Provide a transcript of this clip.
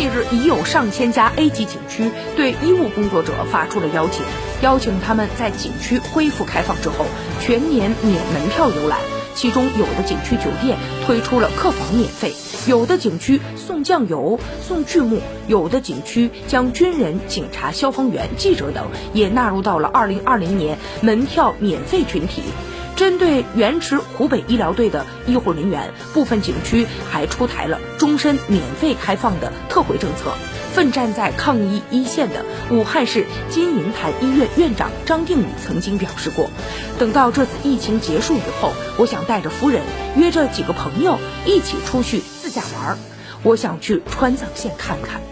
近日已有上千家 A 级景区对医务工作者发出了邀请，邀请他们在景区恢复开放之后全年免门票游览。其中有的景区酒店推出了客房免费，有的景区送酱油、送剧目，有的景区将军人、警察、消防员、记者等也纳入到了2020年门票免费群体。针对原池湖北医疗队的医护人员，部分景区还出台了终身免费开放的特惠政策。奋战在抗疫一线的武汉市金银潭医院院长张定宇曾经表示过，等到这次疫情结束以后，我想带着夫人约着几个朋友一起出去自驾玩儿，我想去川藏线看看。